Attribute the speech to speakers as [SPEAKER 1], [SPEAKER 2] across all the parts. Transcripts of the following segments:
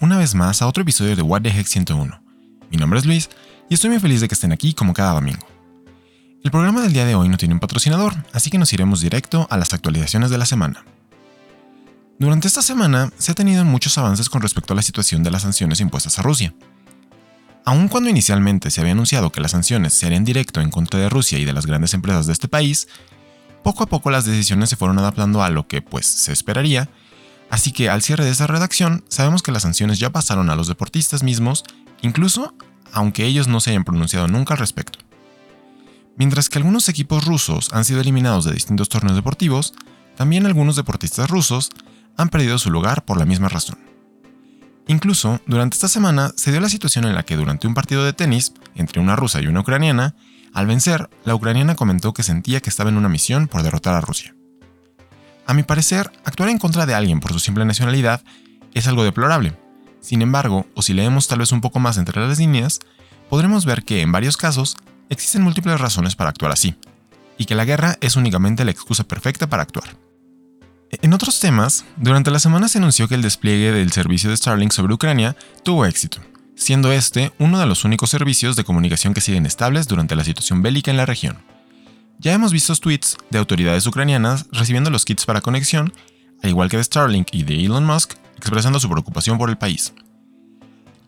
[SPEAKER 1] Una vez más a otro episodio de What the Heck 101. Mi nombre es Luis y estoy muy feliz de que estén aquí como cada domingo. El programa del día de hoy no tiene un patrocinador, así que nos iremos directo a las actualizaciones de la semana. Durante esta semana se ha tenido muchos avances con respecto a la situación de las sanciones impuestas a Rusia. Aun cuando inicialmente se había anunciado que las sanciones se harían directo en contra de Rusia y de las grandes empresas de este país, poco a poco las decisiones se fueron adaptando a lo que, pues, se esperaría, Así que al cierre de esta redacción, sabemos que las sanciones ya pasaron a los deportistas mismos, incluso aunque ellos no se hayan pronunciado nunca al respecto. Mientras que algunos equipos rusos han sido eliminados de distintos torneos deportivos, también algunos deportistas rusos han perdido su lugar por la misma razón. Incluso, durante esta semana se dio la situación en la que durante un partido de tenis entre una rusa y una ucraniana, al vencer, la ucraniana comentó que sentía que estaba en una misión por derrotar a Rusia. A mi parecer, actuar en contra de alguien por su simple nacionalidad es algo deplorable. Sin embargo, o si leemos tal vez un poco más entre las líneas, podremos ver que en varios casos existen múltiples razones para actuar así, y que la guerra es únicamente la excusa perfecta para actuar. En otros temas, durante la semana se anunció que el despliegue del servicio de Starlink sobre Ucrania tuvo éxito, siendo este uno de los únicos servicios de comunicación que siguen estables durante la situación bélica en la región. Ya hemos visto tweets de autoridades ucranianas recibiendo los kits para conexión, al igual que de Starlink y de Elon Musk, expresando su preocupación por el país.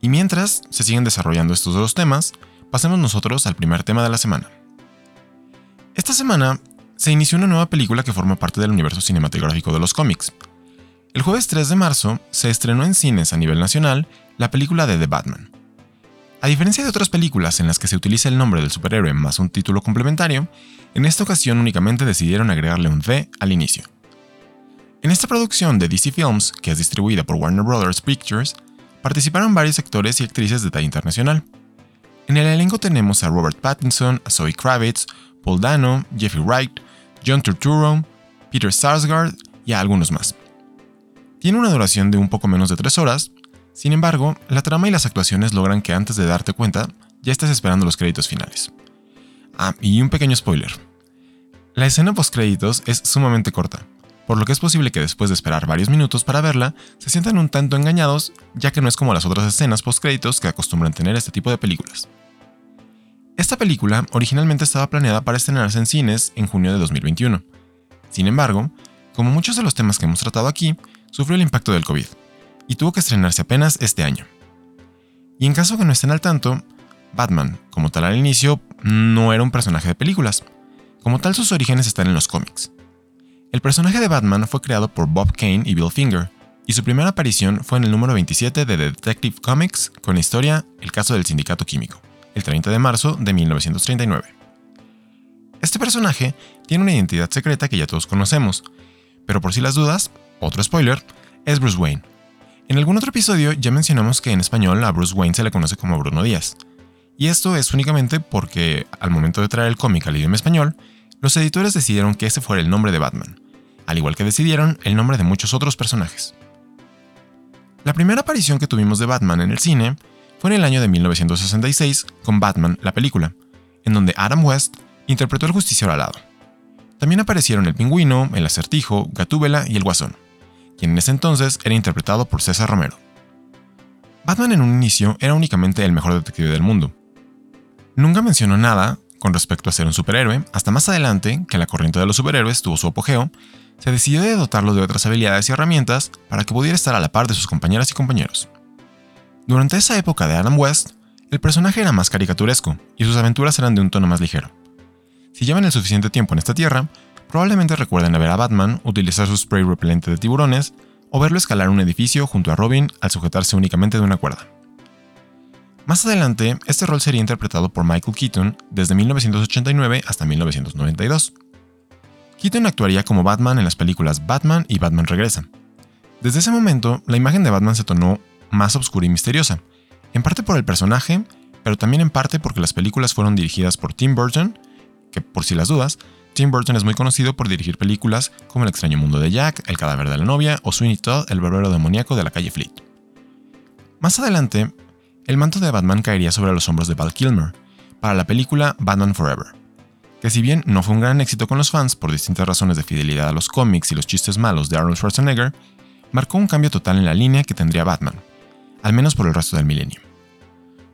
[SPEAKER 1] Y mientras se siguen desarrollando estos dos temas, pasemos nosotros al primer tema de la semana. Esta semana se inició una nueva película que forma parte del universo cinematográfico de los cómics. El jueves 3 de marzo se estrenó en cines a nivel nacional la película de The Batman. A diferencia de otras películas en las que se utiliza el nombre del superhéroe más un título complementario, en esta ocasión únicamente decidieron agregarle un V al inicio. En esta producción de DC Films, que es distribuida por Warner Bros. Pictures, participaron varios actores y actrices de talla internacional. En el elenco tenemos a Robert Pattinson, a Zoe Kravitz, Paul Dano, Jeffrey Wright, John Turturro, Peter Sarsgaard y a algunos más. Tiene una duración de un poco menos de 3 horas, sin embargo, la trama y las actuaciones logran que antes de darte cuenta ya estés esperando los créditos finales. Ah, y un pequeño spoiler. La escena post-créditos es sumamente corta, por lo que es posible que después de esperar varios minutos para verla, se sientan un tanto engañados, ya que no es como las otras escenas post-créditos que acostumbran tener este tipo de películas. Esta película originalmente estaba planeada para estrenarse en cines en junio de 2021. Sin embargo, como muchos de los temas que hemos tratado aquí, sufrió el impacto del COVID, y tuvo que estrenarse apenas este año. Y en caso que no estén al tanto, Batman, como tal al inicio, no era un personaje de películas. Como tal, sus orígenes están en los cómics. El personaje de Batman fue creado por Bob Kane y Bill Finger, y su primera aparición fue en el número 27 de The Detective Comics con la historia El caso del sindicato químico, el 30 de marzo de 1939. Este personaje tiene una identidad secreta que ya todos conocemos, pero por si las dudas, otro spoiler, es Bruce Wayne. En algún otro episodio ya mencionamos que en español a Bruce Wayne se le conoce como Bruno Díaz, y esto es únicamente porque, al momento de traer el cómic al idioma español, los editores decidieron que ese fuera el nombre de Batman, al igual que decidieron el nombre de muchos otros personajes. La primera aparición que tuvimos de Batman en el cine fue en el año de 1966 con Batman, la película, en donde Adam West interpretó al justiciero alado. También aparecieron el pingüino, el acertijo, Gatúbela y el guasón, quien en ese entonces era interpretado por César Romero. Batman en un inicio era únicamente el mejor detective del mundo, Nunca mencionó nada con respecto a ser un superhéroe, hasta más adelante, que la corriente de los superhéroes tuvo su apogeo, se decidió de dotarlo de otras habilidades y herramientas para que pudiera estar a la par de sus compañeras y compañeros. Durante esa época de Adam West, el personaje era más caricaturesco y sus aventuras eran de un tono más ligero. Si llevan el suficiente tiempo en esta tierra, probablemente recuerden ver a Batman utilizar su spray repelente de tiburones o verlo escalar un edificio junto a Robin al sujetarse únicamente de una cuerda. Más adelante, este rol sería interpretado por Michael Keaton desde 1989 hasta 1992. Keaton actuaría como Batman en las películas Batman y Batman Regresa. Desde ese momento, la imagen de Batman se tornó más oscura y misteriosa, en parte por el personaje, pero también en parte porque las películas fueron dirigidas por Tim Burton, que por si las dudas, Tim Burton es muy conocido por dirigir películas como El extraño mundo de Jack, El cadáver de la novia o Sweeney Todd, el barbero demoníaco de la calle Fleet. Más adelante, el manto de Batman caería sobre los hombros de Val Kilmer, para la película Batman Forever, que si bien no fue un gran éxito con los fans por distintas razones de fidelidad a los cómics y los chistes malos de Arnold Schwarzenegger, marcó un cambio total en la línea que tendría Batman, al menos por el resto del milenio.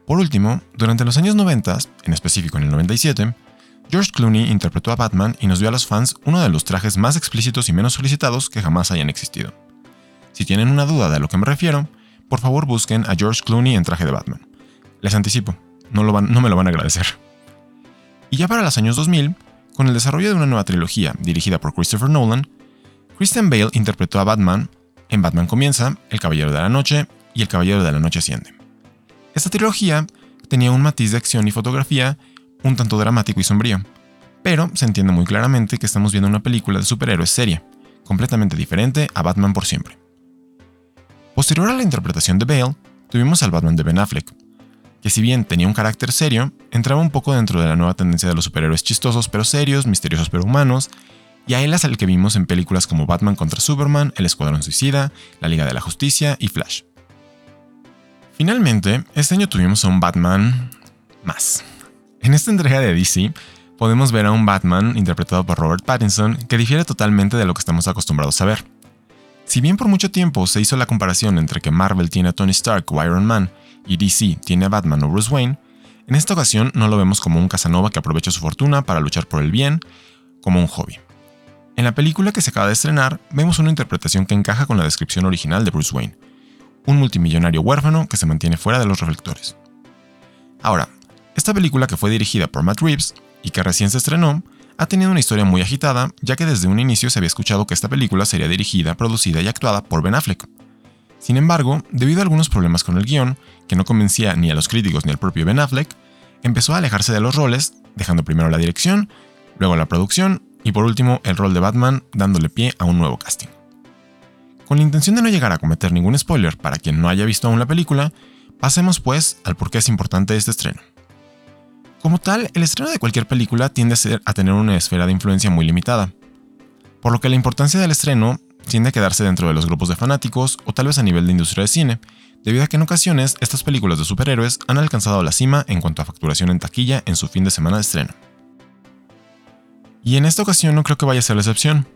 [SPEAKER 1] Por último, durante los años 90, en específico en el 97, George Clooney interpretó a Batman y nos dio a los fans uno de los trajes más explícitos y menos solicitados que jamás hayan existido. Si tienen una duda de a lo que me refiero, por favor busquen a George Clooney en traje de Batman. Les anticipo, no, me lo van a agradecer. Y ya para los años 2000, con el desarrollo de una nueva trilogía dirigida por Christopher Nolan, Christian Bale interpretó a Batman en Batman Comienza, El Caballero de la Noche y El Caballero de la Noche Asciende. Esta trilogía tenía un matiz de acción y fotografía un tanto dramático y sombrío, pero se entiende muy claramente que estamos viendo una película de superhéroes seria, completamente diferente a Batman por siempre. Posterior a la interpretación de Bale, tuvimos al Batman de Ben Affleck, que si bien tenía un carácter serio, entraba un poco dentro de la nueva tendencia de los superhéroes chistosos pero serios, misteriosos pero humanos, y a él es el que vimos en películas como Batman contra Superman, El Escuadrón Suicida, La Liga de la Justicia y Flash. Finalmente, este año tuvimos a un Batman más. En esta entrega de DC, podemos ver a un Batman interpretado por Robert Pattinson que difiere totalmente de lo que estamos acostumbrados a ver. Si bien por mucho tiempo se hizo la comparación entre que Marvel tiene a Tony Stark o Iron Man y DC tiene a Batman o Bruce Wayne, en esta ocasión no lo vemos como un Casanova que aprovecha su fortuna para luchar por el bien, como un hobby. En la película que se acaba de estrenar, vemos una interpretación que encaja con la descripción original de Bruce Wayne, un multimillonario huérfano que se mantiene fuera de los reflectores. Ahora, esta película que fue dirigida por Matt Reeves y que recién se estrenó, ha tenido una historia muy agitada, ya que desde un inicio se había escuchado que esta película sería dirigida, producida y actuada por Ben Affleck. Sin embargo, debido a algunos problemas con el guion, que no convencía ni a los críticos ni al propio Ben Affleck, empezó a alejarse de los roles, dejando primero la dirección, luego la producción y por último el rol de Batman, dándole pie a un nuevo casting. Con la intención de no llegar a cometer ningún spoiler para quien no haya visto aún la película, pasemos pues al por qué es importante este estreno. Como tal, el estreno de cualquier película tiende a, ser, a tener una esfera de influencia muy limitada, por lo que la importancia del estreno tiende a quedarse dentro de los grupos de fanáticos o tal vez a nivel de industria de cine, debido a que en ocasiones estas películas de superhéroes han alcanzado la cima en cuanto a facturación en taquilla en su fin de semana de estreno. Y en esta ocasión no creo que vaya a ser la excepción.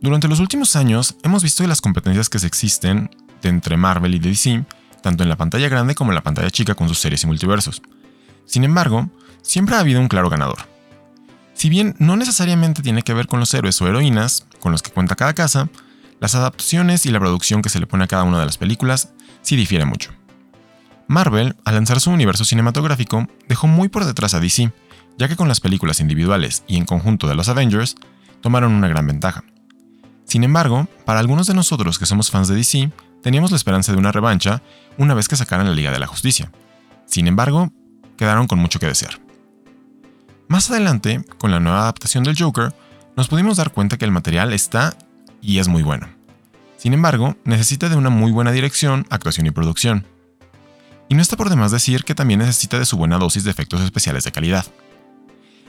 [SPEAKER 1] Durante los últimos años hemos visto las competencias que existen entre Marvel y DC, tanto en la pantalla grande como en la pantalla chica con sus series y multiversos. Sin embargo, siempre ha habido un claro ganador. Si bien no necesariamente tiene que ver con los héroes o heroínas con los que cuenta cada casa, las adaptaciones y la producción que se le pone a cada una de las películas sí difiere mucho. Marvel, al lanzar su universo cinematográfico, dejó muy por detrás a DC, ya que con las películas individuales y en conjunto de los Avengers, tomaron una gran ventaja. Sin embargo, para algunos de nosotros que somos fans de DC, teníamos la esperanza de una revancha una vez que sacaran la Liga de la Justicia. Sin embargo, quedaron con mucho que desear. Más adelante, con la nueva adaptación del Joker, nos pudimos dar cuenta que el material está y es muy bueno. Sin embargo, necesita de una muy buena dirección, actuación y producción. Y no está por demás decir que también necesita de su buena dosis de efectos especiales de calidad.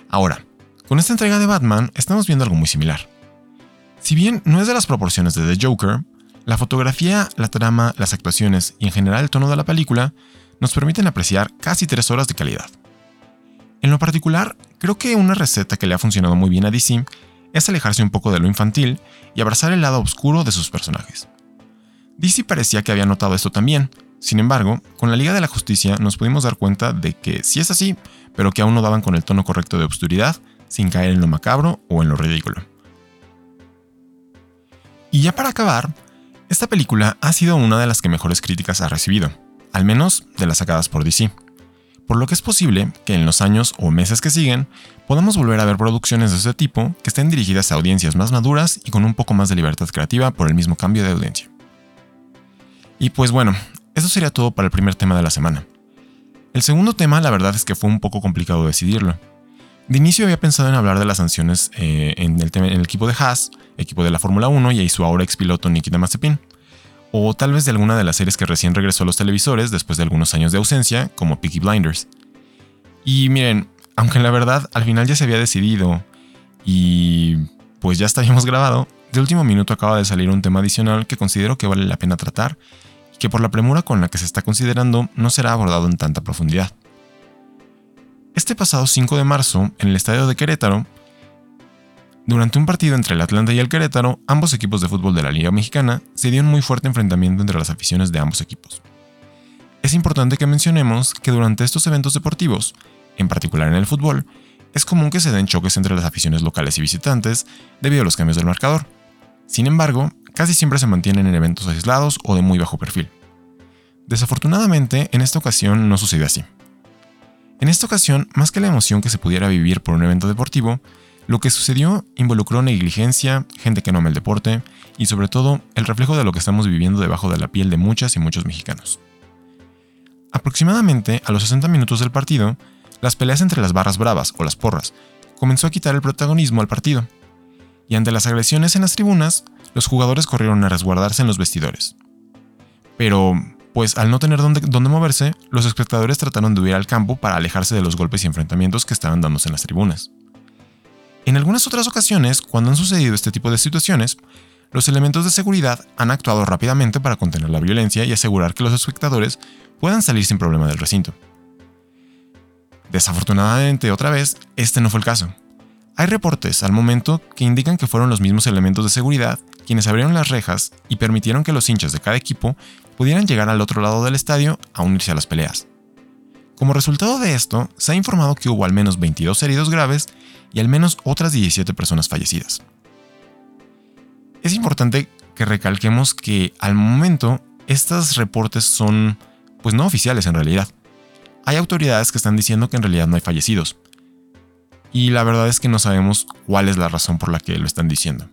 [SPEAKER 1] Ahora, con esta entrega de Batman estamos viendo algo muy similar. Si bien no es de las proporciones de The Joker, la fotografía, la trama, las actuaciones y en general el tono de la película nos permiten apreciar casi 3 horas de calidad. En lo particular, creo que una receta que le ha funcionado muy bien a DC es alejarse un poco de lo infantil y abrazar el lado oscuro de sus personajes. DC parecía que había notado esto también, sin embargo, con la Liga de la Justicia nos pudimos dar cuenta de que sí es así, pero que aún no daban con el tono correcto de obscuridad, sin caer en lo macabro o en lo ridículo. Y ya para acabar, esta película ha sido una de las que mejores críticas ha recibido al menos de las sacadas por DC. Por lo que es posible que en los años o meses que siguen podamos volver a ver producciones de este tipo que estén dirigidas a audiencias más maduras y con un poco más de libertad creativa por el mismo cambio de audiencia. Y pues bueno, eso sería todo para el primer tema de la semana. El segundo tema la verdad es que fue un poco complicado decidirlo. De inicio había pensado en hablar de las sanciones eh, en, el equipo de Haas, equipo de la Fórmula 1 y su ahora expiloto Nikita Mazepin o tal vez de alguna de las series que recién regresó a los televisores después de algunos años de ausencia, como Peaky Blinders. Y miren, aunque la verdad al final ya se había decidido y pues ya estaríamos grabado, de último minuto acaba de salir un tema adicional que considero que vale la pena tratar y que por la premura con la que se está considerando no será abordado en tanta profundidad. Este pasado 5 de marzo, en el estadio de Querétaro, Durante un partido entre el Atlanta y el Querétaro, ambos equipos de fútbol de la Liga Mexicana, se dio un muy fuerte enfrentamiento entre las aficiones de ambos equipos. Es importante que mencionemos que durante estos eventos deportivos, en particular en el fútbol, es común que se den choques entre las aficiones locales y visitantes debido a los cambios del marcador. Sin embargo, casi siempre se mantienen en eventos aislados o de muy bajo perfil. Desafortunadamente, en esta ocasión no sucedió así. En esta ocasión, más que la emoción que se pudiera vivir por un evento deportivo, lo que sucedió involucró negligencia, gente que no ama el deporte y sobre todo el reflejo de lo que estamos viviendo debajo de la piel de muchas y muchos mexicanos. Aproximadamente a los 60 minutos del partido, las peleas entre las barras bravas o las porras comenzó a quitar el protagonismo al partido, y ante las agresiones en las tribunas, los jugadores corrieron a resguardarse en los vestidores. Pero, pues al no tener dónde, dónde, moverse, los espectadores trataron de huir al campo para alejarse de los golpes y enfrentamientos que estaban dándose en las tribunas. En algunas otras ocasiones, cuando han sucedido este tipo de situaciones, los elementos de seguridad han actuado rápidamente para contener la violencia y asegurar que los espectadores puedan salir sin problema del recinto. Desafortunadamente, otra vez, este no fue el caso. Hay reportes al momento que indican que fueron los mismos elementos de seguridad quienes abrieron las rejas y permitieron que los hinchas de cada equipo pudieran llegar al otro lado del estadio a unirse a las peleas. Como resultado de esto, se ha informado que hubo al menos 22 heridos graves y al menos otras 17 personas fallecidas. Es importante que recalquemos que al momento estos reportes son pues no oficiales en realidad. Hay autoridades que están diciendo que en realidad no hay fallecidos. Y la verdad es que no sabemos cuál es la razón por la que lo están diciendo.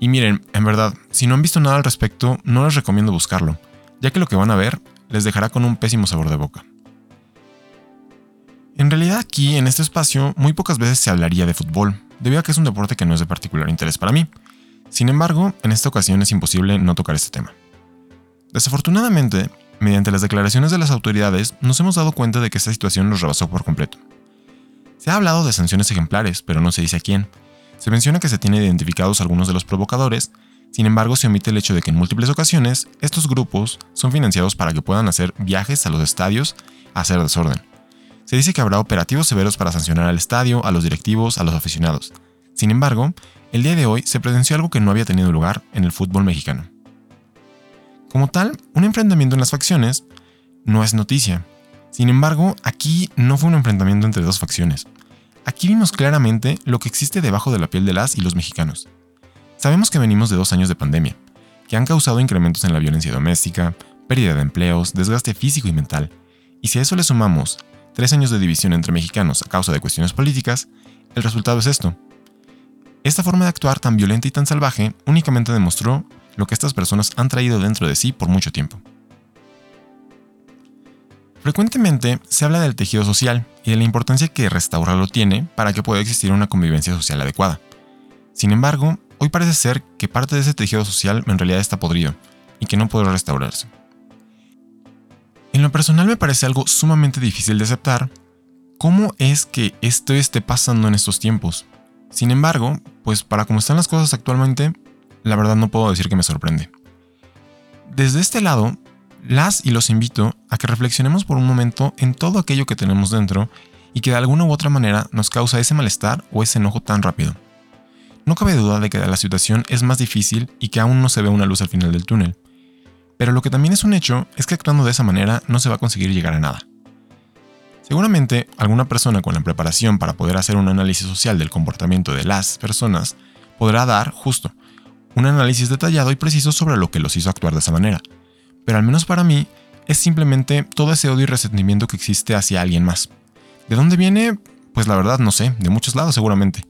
[SPEAKER 1] Y miren, en verdad, si no han visto nada al respecto, no les recomiendo buscarlo, ya que lo que van a ver les dejará con un pésimo sabor de boca. En realidad aquí, en este espacio, muy pocas veces se hablaría de fútbol, debido a que es un deporte que no es de particular interés para mí. Sin embargo, en esta ocasión es imposible no tocar este tema. Desafortunadamente, mediante las declaraciones de las autoridades, nos hemos dado cuenta de que esta situación nos rebasó por completo. Se ha hablado de sanciones ejemplares, pero no se dice a quién. Se menciona que se tiene identificados algunos de los provocadores, sin embargo se omite el hecho de que en múltiples ocasiones estos grupos son financiados para que puedan hacer viajes a los estadios a hacer desorden se dice que habrá operativos severos para sancionar al estadio, a los directivos, a los aficionados. Sin embargo, el día de hoy se presenció algo que no había tenido lugar en el fútbol mexicano. Como tal, un enfrentamiento en las facciones no es noticia. Sin embargo, aquí no fue un enfrentamiento entre dos facciones. Aquí vimos claramente lo que existe debajo de la piel de las y los mexicanos. Sabemos que venimos de dos años de pandemia, que han causado incrementos en la violencia doméstica, pérdida de empleos, desgaste físico y mental, y si a eso le sumamos tres años de división entre mexicanos a causa de cuestiones políticas, el resultado es esto. Esta forma de actuar tan violenta y tan salvaje únicamente demostró lo que estas personas han traído dentro de sí por mucho tiempo. Frecuentemente se habla del tejido social y de la importancia que restaurarlo tiene para que pueda existir una convivencia social adecuada. Sin embargo, hoy parece ser que parte de ese tejido social en realidad está podrido y que no puede restaurarse. En lo personal me parece algo sumamente difícil de aceptar cómo es que esto esté pasando en estos tiempos. Sin embargo, pues para cómo están las cosas actualmente, la verdad no puedo decir que me sorprende. Desde este lado, las y los invito a que reflexionemos por un momento en todo aquello que tenemos dentro y que de alguna u otra manera nos causa ese malestar o ese enojo tan rápido. No cabe duda de que la situación es más difícil y que aún no se ve una luz al final del túnel. Pero lo que también es un hecho es que actuando de esa manera no se va a conseguir llegar a nada. Seguramente alguna persona con la preparación para poder hacer un análisis social del comportamiento de las personas podrá dar, justo, un análisis detallado y preciso sobre lo que los hizo actuar de esa manera. Pero al menos para mí, es simplemente todo ese odio y resentimiento que existe hacia alguien más. ¿De dónde viene? Pues la verdad no sé, de muchos lados seguramente.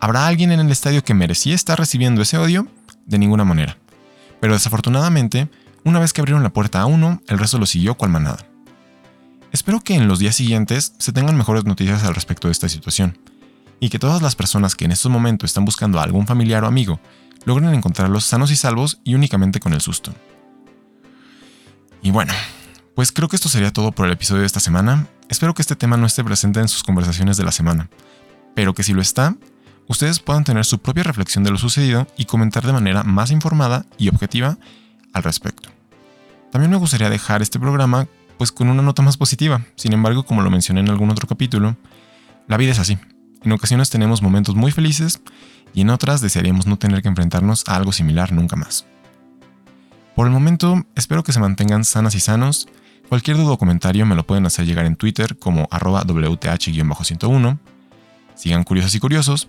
[SPEAKER 1] ¿Habrá alguien en el estadio que merecía estar recibiendo ese odio? De ninguna manera. Pero desafortunadamente, una vez que abrieron la puerta a uno, el resto lo siguió cual manada. Espero que en los días siguientes se tengan mejores noticias al respecto de esta situación, y que todas las personas que en estos momentos están buscando a algún familiar o amigo logren encontrarlos sanos y salvos y únicamente con el susto. Y bueno, pues creo que esto sería todo por el episodio de esta semana. Espero que este tema no esté presente en sus conversaciones de la semana, pero que si lo está, ustedes puedan tener su propia reflexión de lo sucedido y comentar de manera más informada y objetiva al respecto. También me gustaría dejar este programa pues con una nota más positiva. Sin embargo, como lo mencioné en algún otro capítulo, la vida es así. En ocasiones tenemos momentos muy felices y en otras desearíamos no tener que enfrentarnos a algo similar nunca más. Por el momento, espero que se mantengan sanas y sanos. Cualquier duda o comentario me lo pueden hacer llegar en Twitter como arroba WTH-101. Sigan curiosos y curiosos